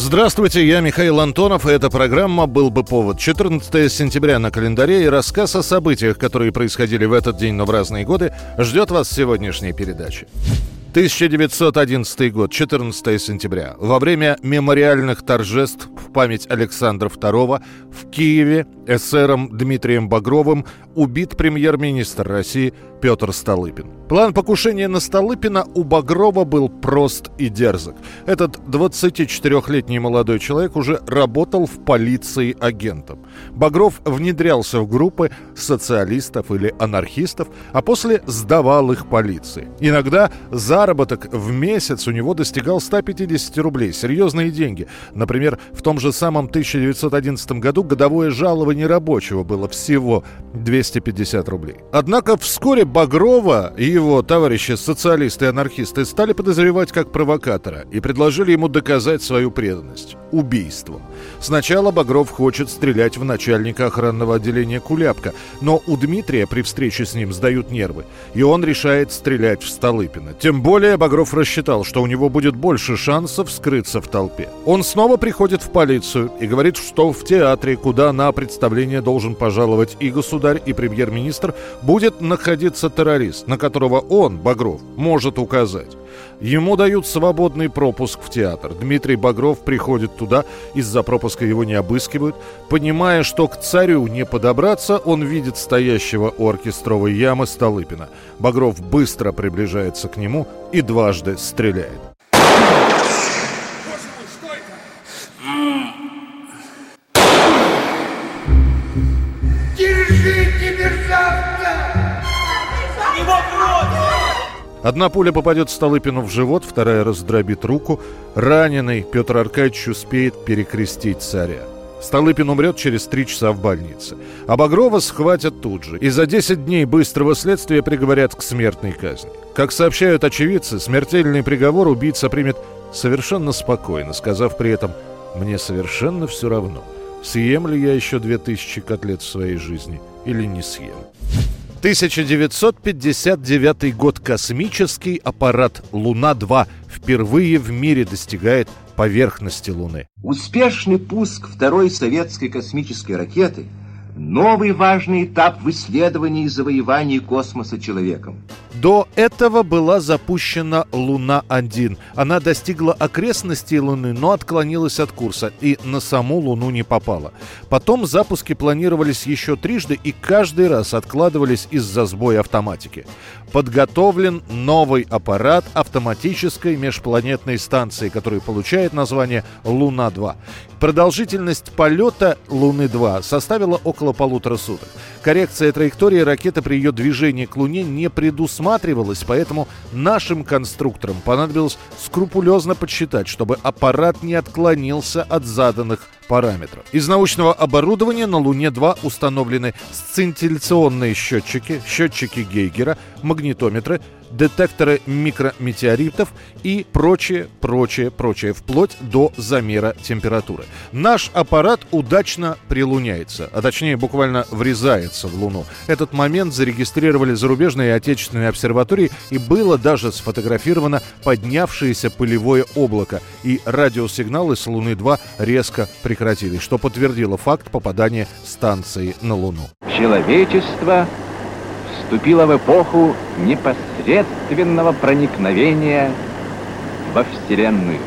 Здравствуйте, я Михаил Антонов, и эта программа «Был бы повод». 14 сентября на календаре и рассказ о событиях, которые происходили в этот день, но в разные годы, ждет вас в сегодняшней передаче. 1911 год, 14 сентября. Во время мемориальных торжеств в память Александра II в Киеве эсером Дмитрием Багровым убит премьер-министр России Петр Столыпин. План покушения на Столыпина у Багрова был прост и дерзок. Этот 24-летний молодой человек уже работал в полиции агентом. Багров внедрялся в группы социалистов или анархистов, а после сдавал их полиции. Иногда заработок в месяц у него достигал 150 рублей. Серьезные деньги. Например, в том же самом 1911 году годовое жалование рабочего было всего 250 рублей. Однако вскоре Багрова и его товарищи социалисты и анархисты стали подозревать как провокатора и предложили ему доказать свою преданность – убийством. Сначала Багров хочет стрелять в начальника охранного отделения Куляпка, но у Дмитрия при встрече с ним сдают нервы, и он решает стрелять в Столыпина. Тем более Багров рассчитал, что у него будет больше шансов скрыться в толпе. Он снова приходит в полицию и говорит, что в театре, куда на представление должен пожаловать и государь, и премьер-министр, будет находиться террорист, на которого он, Багров, может указать. Ему дают свободный пропуск в театр. Дмитрий Багров приходит туда, из-за пропуска его не обыскивают. Понимая, что к царю не подобраться, он видит стоящего у оркестровой ямы Столыпина. Багров быстро приближается к нему и дважды стреляет. Одна пуля попадет Столыпину в живот, вторая раздробит руку. Раненый Петр Аркадьевич успеет перекрестить царя. Столыпин умрет через три часа в больнице. А Багрова схватят тут же. И за 10 дней быстрого следствия приговорят к смертной казни. Как сообщают очевидцы, смертельный приговор убийца примет совершенно спокойно, сказав при этом «Мне совершенно все равно, съем ли я еще 2000 котлет в своей жизни или не съем». 1959 год. Космический аппарат «Луна-2» впервые в мире достигает поверхности Луны. Успешный пуск второй советской космической ракеты – новый важный этап в исследовании и завоевании космоса человеком. До этого была запущена Луна-1. Она достигла окрестностей Луны, но отклонилась от курса и на саму Луну не попала. Потом запуски планировались еще трижды и каждый раз откладывались из-за сбоя автоматики. Подготовлен новый аппарат автоматической межпланетной станции, который получает название Луна-2. Продолжительность полета Луны-2 составила около полутора суток. Коррекция траектории ракеты при ее движении к Луне не предусматривалась, поэтому нашим конструкторам понадобилось скрупулезно подсчитать, чтобы аппарат не отклонился от заданных параметров. Из научного оборудования на Луне-2 установлены сцинтилляционные счетчики, счетчики Гейгера, магнитометры, детекторы микрометеоритов и прочее, прочее, прочее, вплоть до замера температуры. Наш аппарат удачно прилуняется, а точнее буквально врезается в Луну. Этот момент зарегистрировали зарубежные и отечественные обсерватории и было даже сфотографировано поднявшееся пылевое облако, и радиосигналы с Луны-2 резко прекратились, что подтвердило факт попадания станции на Луну. Человечество вступило в эпоху непосредственного проникновения во Вселенную.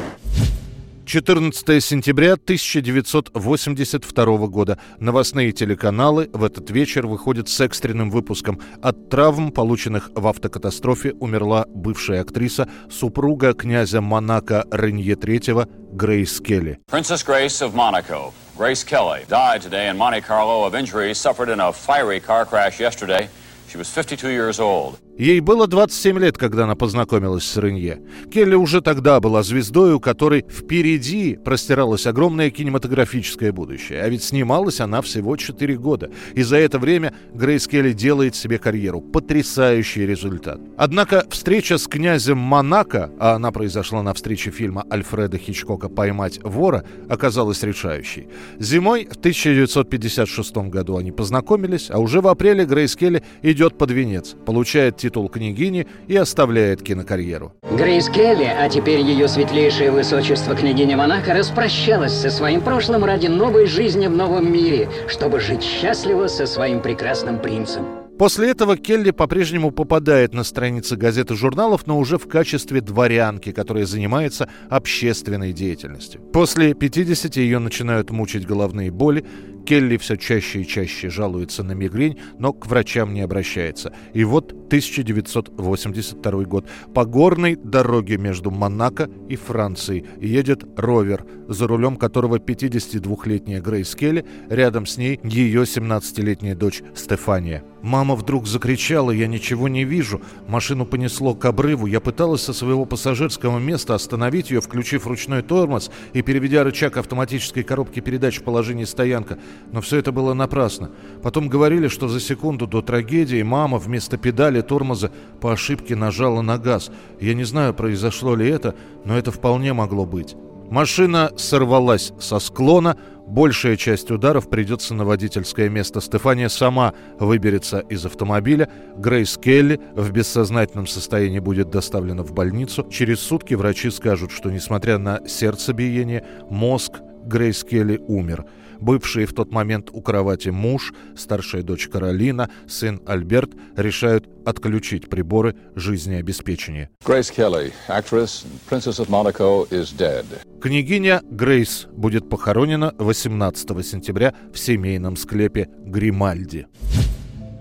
14 сентября 1982 года. Новостные телеканалы в этот вечер выходят с экстренным выпуском. От травм, полученных в автокатастрофе, умерла бывшая актриса, супруга князя Монако Ренье III Грейс Келли. Princess Grace of Monaco, Grace Kelly, died today in Monte Carlo of injuries suffered in a fiery car crash yesterday. She was 52 years old. Ей было 27 лет, когда она познакомилась с Ренье. Келли уже тогда была звездой, у которой впереди простиралось огромное кинематографическое будущее. А ведь снималась она всего 4 года. И за это время Грейс Келли делает себе карьеру. Потрясающий результат. Однако встреча с князем Монако, а она произошла на встрече фильма Альфреда Хичкока «Поймать вора», оказалась решающей. Зимой в 1956 году они познакомились, а уже в апреле Грейс Келли идет под венец, получает титул княгини и оставляет кинокарьеру. Грейс Келли, а теперь ее светлейшее высочество княгиня Монако, распрощалась со своим прошлым ради новой жизни в новом мире, чтобы жить счастливо со своим прекрасным принцем. После этого Келли по-прежнему попадает на страницы газет и журналов, но уже в качестве дворянки, которая занимается общественной деятельностью. После 50 ее начинают мучить головные боли, Келли все чаще и чаще жалуется на мигрень, но к врачам не обращается. И вот 1982 год. По горной дороге между Монако и Францией едет ровер, за рулем которого 52-летняя Грейс Келли, рядом с ней ее 17-летняя дочь Стефания. Мама вдруг закричала, я ничего не вижу. Машину понесло к обрыву. Я пыталась со своего пассажирского места остановить ее, включив ручной тормоз и переведя рычаг автоматической коробки передач в положение стоянка. Но все это было напрасно. Потом говорили, что за секунду до трагедии мама вместо педали тормоза по ошибке нажала на газ. Я не знаю, произошло ли это, но это вполне могло быть. Машина сорвалась со склона, большая часть ударов придется на водительское место. Стефания сама выберется из автомобиля. Грейс Келли в бессознательном состоянии будет доставлена в больницу. Через сутки врачи скажут, что несмотря на сердцебиение, мозг Грейс Келли умер. Бывший в тот момент у кровати муж, старшая дочь Каролина, сын Альберт решают отключить приборы жизнеобеспечения. Grace Kelly, actress Princess of Monaco, is dead. Княгиня Грейс будет похоронена 18 сентября в семейном склепе Гримальди.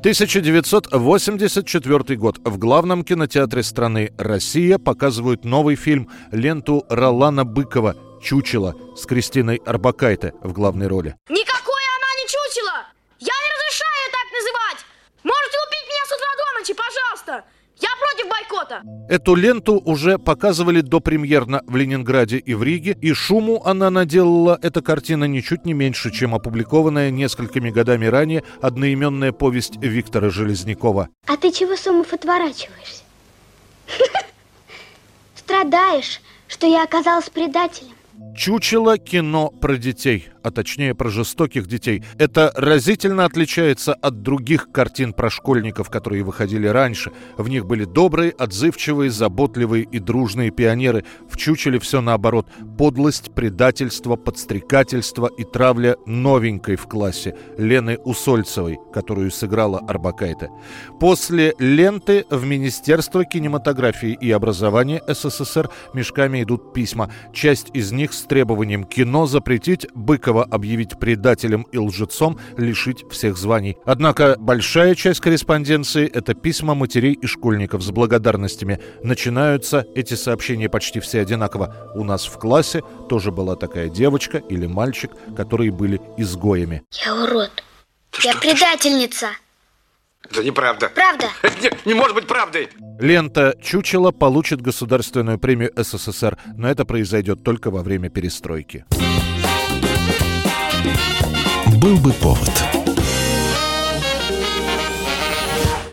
1984 год. В главном кинотеатре страны Россия показывают новый фильм, ленту Ролана Быкова «Чучело» с Кристиной Арбакайте в главной роли. Никакое она не чучело! Я не разрешаю ее так называть! Можете убить меня с утра до ночи, пожалуйста! Я против бойкота! Эту ленту уже показывали допремьерно в Ленинграде и в Риге, и шуму она наделала эта картина ничуть не меньше, чем опубликованная несколькими годами ранее одноименная повесть Виктора Железнякова. А ты чего, Сомов, отворачиваешься? Страдаешь, что я оказалась предателем. Чучело кино про детей, а точнее про жестоких детей. Это разительно отличается от других картин про школьников, которые выходили раньше. В них были добрые, отзывчивые, заботливые и дружные пионеры. В Чучеле все наоборот. Подлость, предательство, подстрекательство и травля новенькой в классе Лены Усольцевой, которую сыграла Арбакайте. После ленты в Министерство кинематографии и образования СССР мешками идут письма. Часть из них с требованием кино запретить, Быкова объявить предателем и лжецом, лишить всех званий. Однако большая часть корреспонденции – это письма матерей и школьников с благодарностями. Начинаются эти сообщения почти все одинаково. У нас в классе тоже была такая девочка или мальчик, которые были изгоями. Я урод. Я предательница. Это неправда. Правда? Это не, не может быть правдой. Лента «Чучело» получит государственную премию СССР, но это произойдет только во время перестройки. Был бы повод.